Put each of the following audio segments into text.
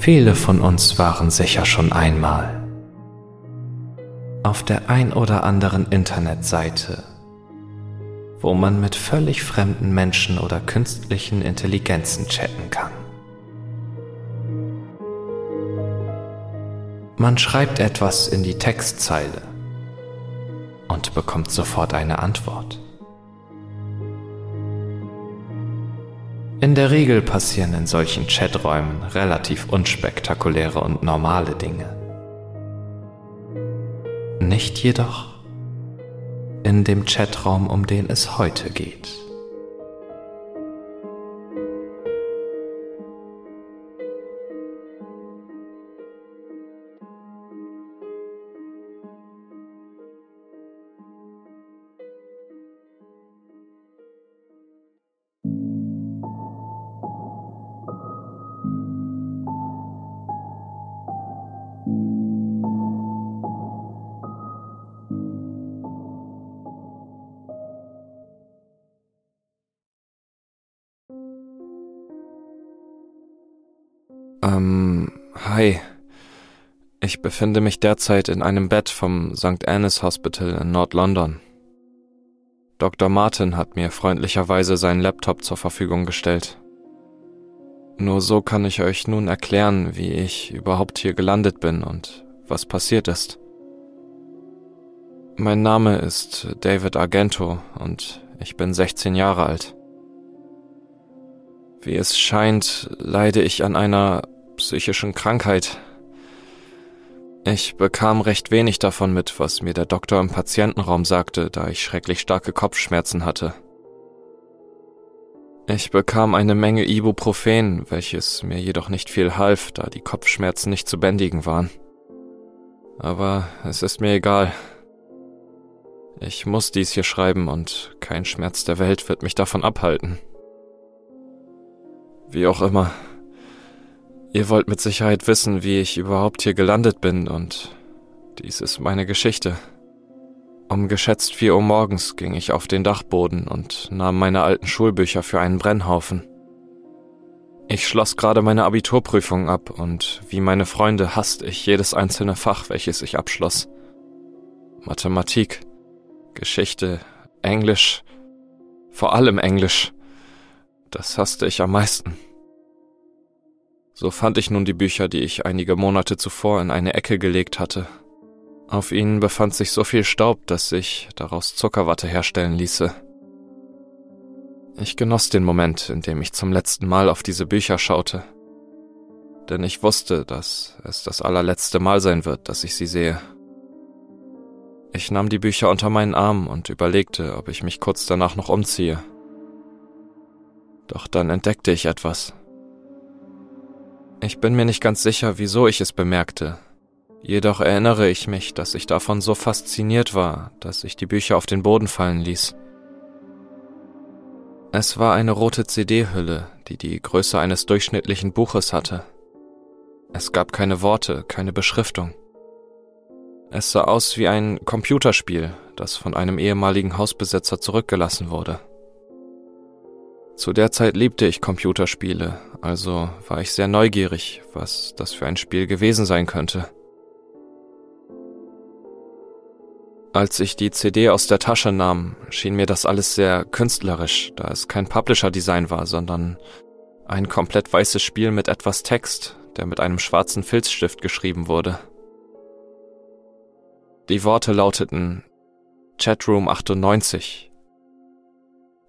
Viele von uns waren sicher schon einmal auf der ein oder anderen Internetseite, wo man mit völlig fremden Menschen oder künstlichen Intelligenzen chatten kann. Man schreibt etwas in die Textzeile und bekommt sofort eine Antwort. In der Regel passieren in solchen Chaträumen relativ unspektakuläre und normale Dinge. Nicht jedoch in dem Chatraum, um den es heute geht. Hi. Ich befinde mich derzeit in einem Bett vom St. Anne's Hospital in Nord-London. Dr. Martin hat mir freundlicherweise seinen Laptop zur Verfügung gestellt. Nur so kann ich euch nun erklären, wie ich überhaupt hier gelandet bin und was passiert ist. Mein Name ist David Argento und ich bin 16 Jahre alt. Wie es scheint, leide ich an einer psychischen Krankheit. Ich bekam recht wenig davon mit, was mir der Doktor im Patientenraum sagte, da ich schrecklich starke Kopfschmerzen hatte. Ich bekam eine Menge Ibuprofen, welches mir jedoch nicht viel half, da die Kopfschmerzen nicht zu bändigen waren. Aber es ist mir egal. Ich muss dies hier schreiben und kein Schmerz der Welt wird mich davon abhalten. Wie auch immer. Ihr wollt mit Sicherheit wissen, wie ich überhaupt hier gelandet bin und dies ist meine Geschichte. Um geschätzt vier Uhr morgens ging ich auf den Dachboden und nahm meine alten Schulbücher für einen Brennhaufen. Ich schloss gerade meine Abiturprüfung ab und wie meine Freunde hasste ich jedes einzelne Fach, welches ich abschloss. Mathematik, Geschichte, Englisch, vor allem Englisch. Das hasste ich am meisten. So fand ich nun die Bücher, die ich einige Monate zuvor in eine Ecke gelegt hatte. Auf ihnen befand sich so viel Staub, dass sich daraus Zuckerwatte herstellen ließe. Ich genoss den Moment, in dem ich zum letzten Mal auf diese Bücher schaute. Denn ich wusste, dass es das allerletzte Mal sein wird, dass ich sie sehe. Ich nahm die Bücher unter meinen Arm und überlegte, ob ich mich kurz danach noch umziehe. Doch dann entdeckte ich etwas. Ich bin mir nicht ganz sicher, wieso ich es bemerkte. Jedoch erinnere ich mich, dass ich davon so fasziniert war, dass ich die Bücher auf den Boden fallen ließ. Es war eine rote CD-Hülle, die die Größe eines durchschnittlichen Buches hatte. Es gab keine Worte, keine Beschriftung. Es sah aus wie ein Computerspiel, das von einem ehemaligen Hausbesitzer zurückgelassen wurde. Zu der Zeit liebte ich Computerspiele, also war ich sehr neugierig, was das für ein Spiel gewesen sein könnte. Als ich die CD aus der Tasche nahm, schien mir das alles sehr künstlerisch, da es kein Publisher-Design war, sondern ein komplett weißes Spiel mit etwas Text, der mit einem schwarzen Filzstift geschrieben wurde. Die Worte lauteten Chatroom 98,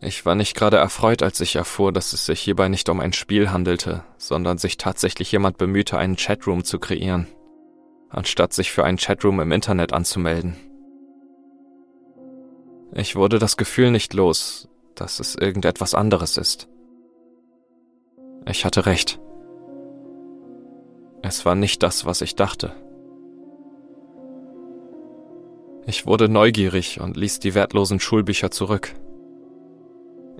ich war nicht gerade erfreut, als ich erfuhr, dass es sich hierbei nicht um ein Spiel handelte, sondern sich tatsächlich jemand bemühte, einen Chatroom zu kreieren, anstatt sich für einen Chatroom im Internet anzumelden. Ich wurde das Gefühl nicht los, dass es irgendetwas anderes ist. Ich hatte recht. Es war nicht das, was ich dachte. Ich wurde neugierig und ließ die wertlosen Schulbücher zurück.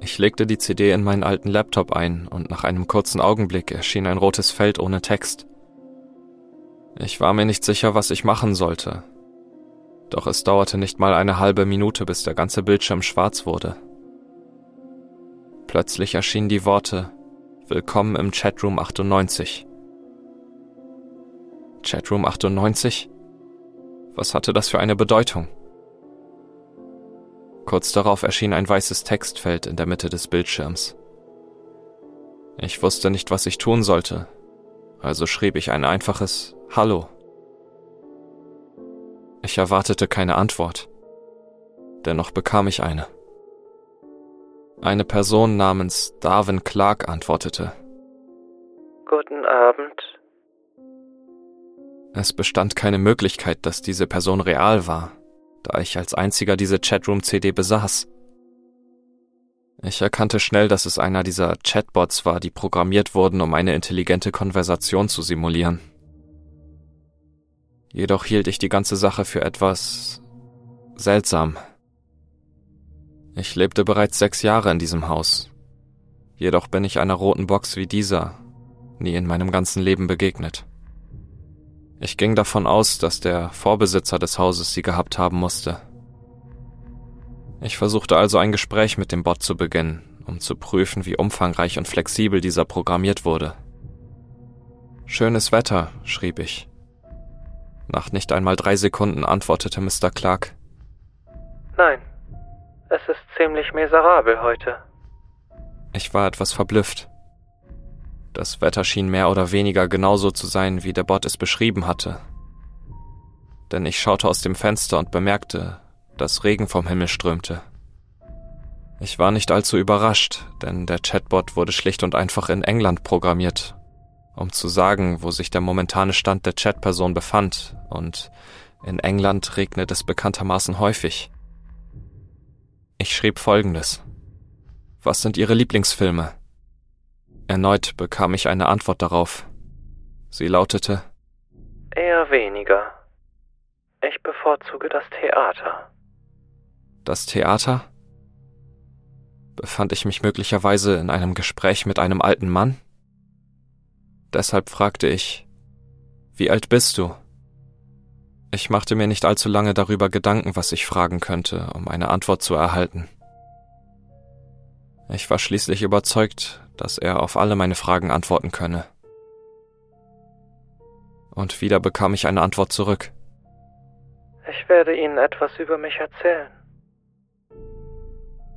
Ich legte die CD in meinen alten Laptop ein und nach einem kurzen Augenblick erschien ein rotes Feld ohne Text. Ich war mir nicht sicher, was ich machen sollte. Doch es dauerte nicht mal eine halbe Minute, bis der ganze Bildschirm schwarz wurde. Plötzlich erschienen die Worte Willkommen im Chatroom 98. Chatroom 98? Was hatte das für eine Bedeutung? Kurz darauf erschien ein weißes Textfeld in der Mitte des Bildschirms. Ich wusste nicht, was ich tun sollte, also schrieb ich ein einfaches Hallo. Ich erwartete keine Antwort. Dennoch bekam ich eine. Eine Person namens Darwin Clark antwortete. Guten Abend. Es bestand keine Möglichkeit, dass diese Person real war da ich als einziger diese Chatroom-CD besaß. Ich erkannte schnell, dass es einer dieser Chatbots war, die programmiert wurden, um eine intelligente Konversation zu simulieren. Jedoch hielt ich die ganze Sache für etwas seltsam. Ich lebte bereits sechs Jahre in diesem Haus. Jedoch bin ich einer roten Box wie dieser nie in meinem ganzen Leben begegnet. Ich ging davon aus, dass der Vorbesitzer des Hauses sie gehabt haben musste. Ich versuchte also ein Gespräch mit dem Bot zu beginnen, um zu prüfen, wie umfangreich und flexibel dieser programmiert wurde. Schönes Wetter, schrieb ich. Nach nicht einmal drei Sekunden antwortete Mr. Clark. Nein, es ist ziemlich miserabel heute. Ich war etwas verblüfft. Das Wetter schien mehr oder weniger genauso zu sein, wie der Bot es beschrieben hatte. Denn ich schaute aus dem Fenster und bemerkte, dass Regen vom Himmel strömte. Ich war nicht allzu überrascht, denn der Chatbot wurde schlicht und einfach in England programmiert, um zu sagen, wo sich der momentane Stand der Chatperson befand, und in England regnet es bekanntermaßen häufig. Ich schrieb folgendes. Was sind Ihre Lieblingsfilme? Erneut bekam ich eine Antwort darauf. Sie lautete Eher weniger. Ich bevorzuge das Theater. Das Theater? Befand ich mich möglicherweise in einem Gespräch mit einem alten Mann? Deshalb fragte ich, wie alt bist du? Ich machte mir nicht allzu lange darüber Gedanken, was ich fragen könnte, um eine Antwort zu erhalten. Ich war schließlich überzeugt, dass er auf alle meine Fragen antworten könne. Und wieder bekam ich eine Antwort zurück. Ich werde Ihnen etwas über mich erzählen.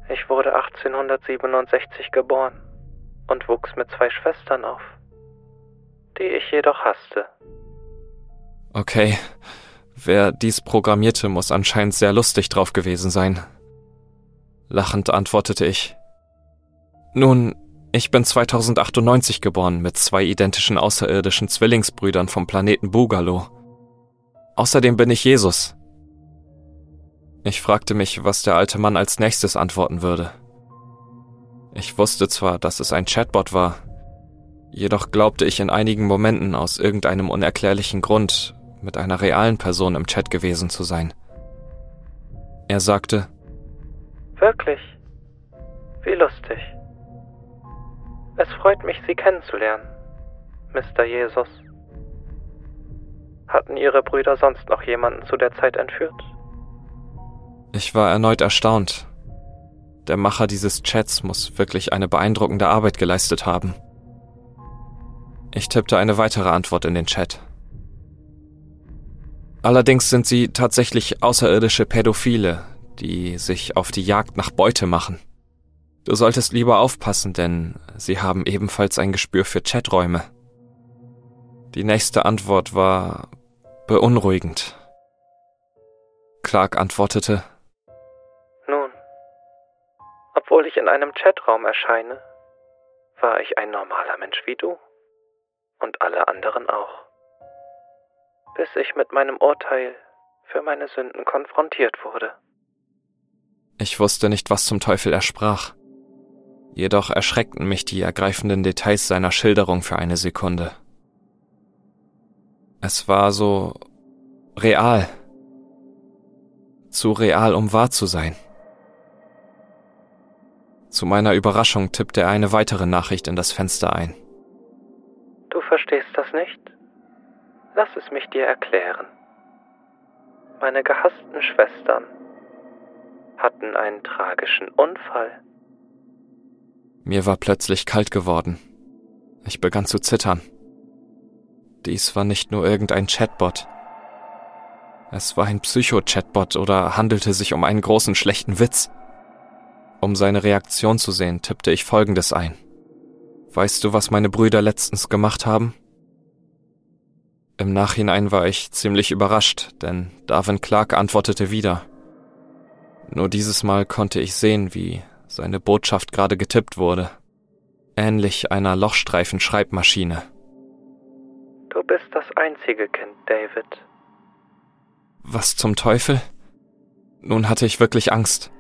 Ich wurde 1867 geboren und wuchs mit zwei Schwestern auf, die ich jedoch hasste. Okay, wer dies programmierte, muss anscheinend sehr lustig drauf gewesen sein. Lachend antwortete ich. Nun, ich bin 2098 geboren mit zwei identischen außerirdischen Zwillingsbrüdern vom Planeten Bugalo. Außerdem bin ich Jesus. Ich fragte mich, was der alte Mann als nächstes antworten würde. Ich wusste zwar, dass es ein Chatbot war, jedoch glaubte ich in einigen Momenten aus irgendeinem unerklärlichen Grund mit einer realen Person im Chat gewesen zu sein. Er sagte, Wirklich? Wie lustig. Es freut mich, Sie kennenzulernen, Mr. Jesus. Hatten Ihre Brüder sonst noch jemanden zu der Zeit entführt? Ich war erneut erstaunt. Der Macher dieses Chats muss wirklich eine beeindruckende Arbeit geleistet haben. Ich tippte eine weitere Antwort in den Chat. Allerdings sind sie tatsächlich außerirdische Pädophile, die sich auf die Jagd nach Beute machen. Du solltest lieber aufpassen, denn sie haben ebenfalls ein Gespür für Chaträume. Die nächste Antwort war beunruhigend. Clark antwortete, Nun, obwohl ich in einem Chatraum erscheine, war ich ein normaler Mensch wie du und alle anderen auch, bis ich mit meinem Urteil für meine Sünden konfrontiert wurde. Ich wusste nicht, was zum Teufel er sprach. Jedoch erschreckten mich die ergreifenden Details seiner Schilderung für eine Sekunde. Es war so real. Zu real, um wahr zu sein. Zu meiner Überraschung tippte er eine weitere Nachricht in das Fenster ein. Du verstehst das nicht? Lass es mich dir erklären. Meine gehassten Schwestern hatten einen tragischen Unfall. Mir war plötzlich kalt geworden. Ich begann zu zittern. Dies war nicht nur irgendein Chatbot. Es war ein Psycho-Chatbot oder handelte sich um einen großen schlechten Witz. Um seine Reaktion zu sehen, tippte ich Folgendes ein. Weißt du, was meine Brüder letztens gemacht haben? Im Nachhinein war ich ziemlich überrascht, denn Darwin Clark antwortete wieder. Nur dieses Mal konnte ich sehen, wie seine Botschaft gerade getippt wurde. Ähnlich einer Lochstreifen-Schreibmaschine. Du bist das einzige Kind, David. Was zum Teufel? Nun hatte ich wirklich Angst.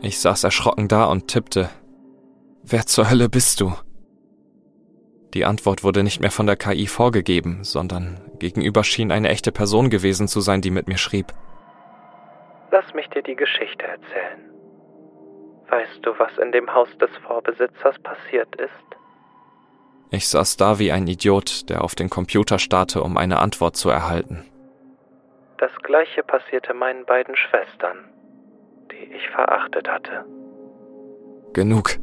Ich saß erschrocken da und tippte. Wer zur Hölle bist du? Die Antwort wurde nicht mehr von der KI vorgegeben, sondern gegenüber schien eine echte Person gewesen zu sein, die mit mir schrieb. Lass mich dir die Geschichte erzählen. Weißt du, was in dem Haus des Vorbesitzers passiert ist? Ich saß da wie ein Idiot, der auf den Computer starrte, um eine Antwort zu erhalten. Das gleiche passierte meinen beiden Schwestern, die ich verachtet hatte. Genug.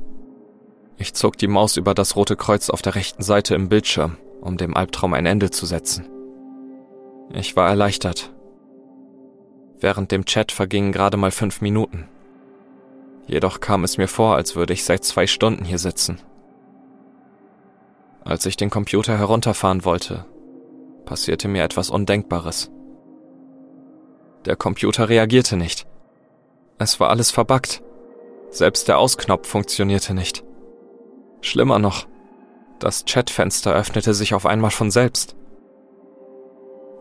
Ich zog die Maus über das rote Kreuz auf der rechten Seite im Bildschirm, um dem Albtraum ein Ende zu setzen. Ich war erleichtert. Während dem Chat vergingen gerade mal fünf Minuten. Jedoch kam es mir vor, als würde ich seit zwei Stunden hier sitzen. Als ich den Computer herunterfahren wollte, passierte mir etwas Undenkbares. Der Computer reagierte nicht. Es war alles verbuggt. Selbst der Ausknopf funktionierte nicht. Schlimmer noch, das Chatfenster öffnete sich auf einmal von selbst.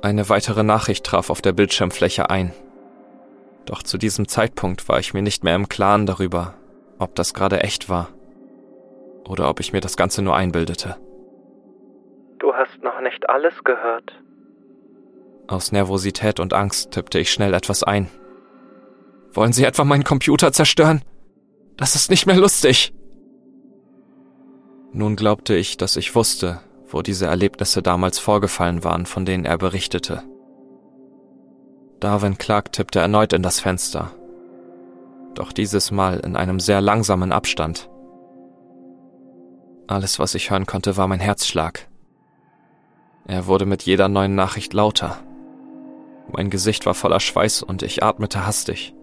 Eine weitere Nachricht traf auf der Bildschirmfläche ein. Doch zu diesem Zeitpunkt war ich mir nicht mehr im Klaren darüber, ob das gerade echt war oder ob ich mir das Ganze nur einbildete. Du hast noch nicht alles gehört. Aus Nervosität und Angst tippte ich schnell etwas ein. Wollen Sie etwa meinen Computer zerstören? Das ist nicht mehr lustig. Nun glaubte ich, dass ich wusste, wo diese Erlebnisse damals vorgefallen waren, von denen er berichtete. Darwin Clark tippte erneut in das Fenster, doch dieses Mal in einem sehr langsamen Abstand. Alles, was ich hören konnte, war mein Herzschlag. Er wurde mit jeder neuen Nachricht lauter. Mein Gesicht war voller Schweiß und ich atmete hastig.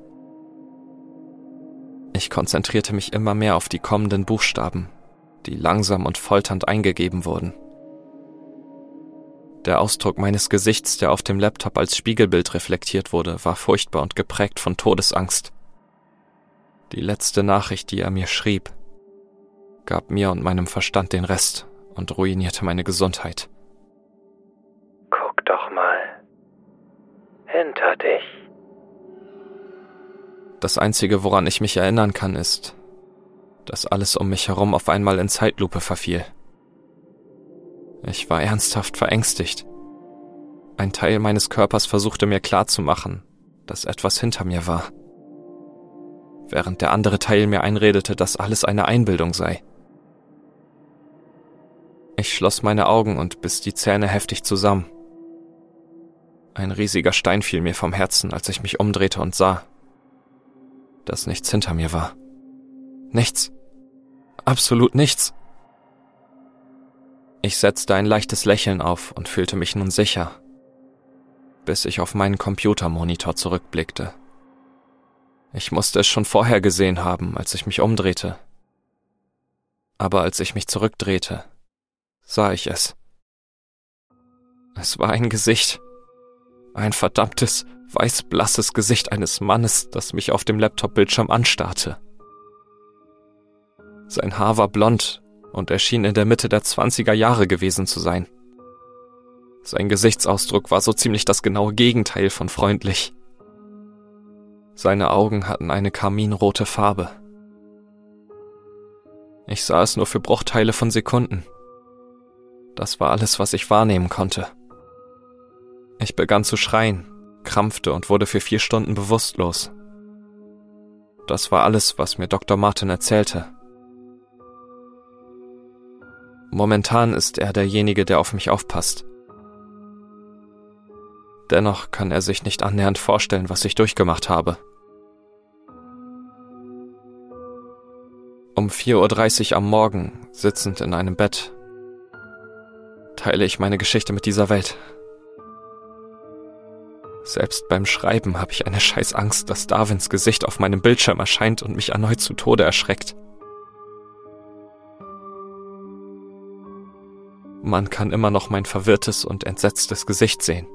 Ich konzentrierte mich immer mehr auf die kommenden Buchstaben, die langsam und folternd eingegeben wurden. Der Ausdruck meines Gesichts, der auf dem Laptop als Spiegelbild reflektiert wurde, war furchtbar und geprägt von Todesangst. Die letzte Nachricht, die er mir schrieb, gab mir und meinem Verstand den Rest und ruinierte meine Gesundheit. Guck doch mal. Hinter dich. Das Einzige, woran ich mich erinnern kann, ist, dass alles um mich herum auf einmal in Zeitlupe verfiel. Ich war ernsthaft verängstigt. Ein Teil meines Körpers versuchte mir klarzumachen, dass etwas hinter mir war, während der andere Teil mir einredete, dass alles eine Einbildung sei. Ich schloss meine Augen und biss die Zähne heftig zusammen. Ein riesiger Stein fiel mir vom Herzen, als ich mich umdrehte und sah, dass nichts hinter mir war. Nichts. Absolut nichts. Ich setzte ein leichtes Lächeln auf und fühlte mich nun sicher, bis ich auf meinen Computermonitor zurückblickte. Ich musste es schon vorher gesehen haben, als ich mich umdrehte. Aber als ich mich zurückdrehte, sah ich es. Es war ein Gesicht. Ein verdammtes, weißblasses Gesicht eines Mannes, das mich auf dem Laptop-Bildschirm anstarrte. Sein Haar war blond und er schien in der Mitte der 20er Jahre gewesen zu sein. Sein Gesichtsausdruck war so ziemlich das genaue Gegenteil von freundlich. Seine Augen hatten eine karminrote Farbe. Ich sah es nur für Bruchteile von Sekunden. Das war alles, was ich wahrnehmen konnte. Ich begann zu schreien, krampfte und wurde für vier Stunden bewusstlos. Das war alles, was mir Dr. Martin erzählte. Momentan ist er derjenige, der auf mich aufpasst. Dennoch kann er sich nicht annähernd vorstellen, was ich durchgemacht habe. Um 4.30 Uhr am Morgen, sitzend in einem Bett, teile ich meine Geschichte mit dieser Welt. Selbst beim Schreiben habe ich eine scheiß Angst, dass Darwins Gesicht auf meinem Bildschirm erscheint und mich erneut zu Tode erschreckt. Man kann immer noch mein verwirrtes und entsetztes Gesicht sehen.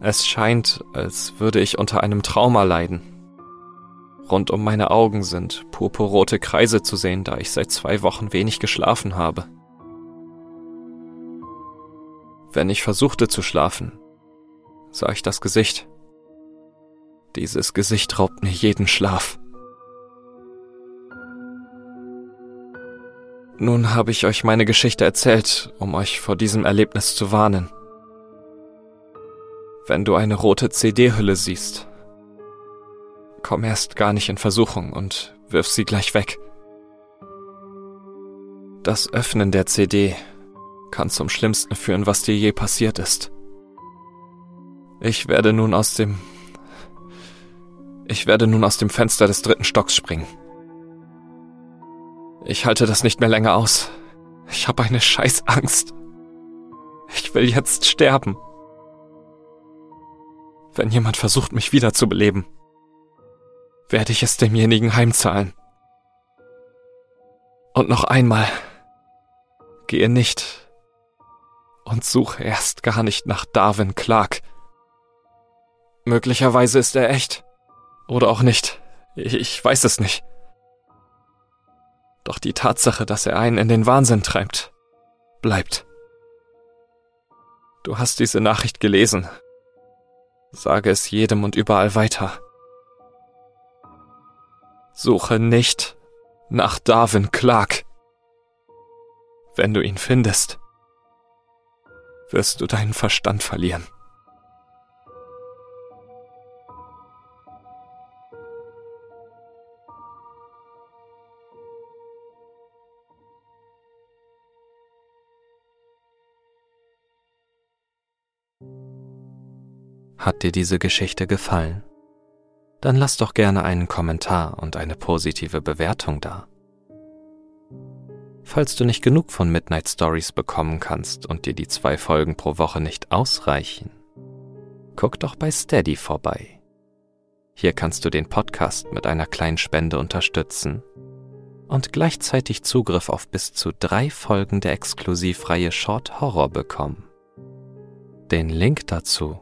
Es scheint, als würde ich unter einem Trauma leiden. Rund um meine Augen sind purpurrote Kreise zu sehen, da ich seit zwei Wochen wenig geschlafen habe. Wenn ich versuchte zu schlafen, sah ich das Gesicht. Dieses Gesicht raubt mir jeden Schlaf. Nun habe ich euch meine Geschichte erzählt, um euch vor diesem Erlebnis zu warnen. Wenn du eine rote CD-Hülle siehst, komm erst gar nicht in Versuchung und wirf sie gleich weg. Das Öffnen der CD kann zum Schlimmsten führen, was dir je passiert ist. Ich werde nun aus dem... Ich werde nun aus dem Fenster des dritten Stocks springen. Ich halte das nicht mehr länger aus. Ich habe eine Scheißangst. Ich will jetzt sterben. Wenn jemand versucht, mich wiederzubeleben, werde ich es demjenigen heimzahlen. Und noch einmal, gehe nicht und suche erst gar nicht nach Darwin Clark. Möglicherweise ist er echt. Oder auch nicht. Ich weiß es nicht. Doch die Tatsache, dass er einen in den Wahnsinn treibt, bleibt. Du hast diese Nachricht gelesen. Sage es jedem und überall weiter. Suche nicht nach Darwin Clark. Wenn du ihn findest, wirst du deinen Verstand verlieren. Hat dir diese Geschichte gefallen? Dann lass doch gerne einen Kommentar und eine positive Bewertung da. Falls du nicht genug von Midnight Stories bekommen kannst und dir die zwei Folgen pro Woche nicht ausreichen, guck doch bei Steady vorbei. Hier kannst du den Podcast mit einer kleinen Spende unterstützen und gleichzeitig Zugriff auf bis zu drei Folgen der Exklusivreihe Short Horror bekommen. Den Link dazu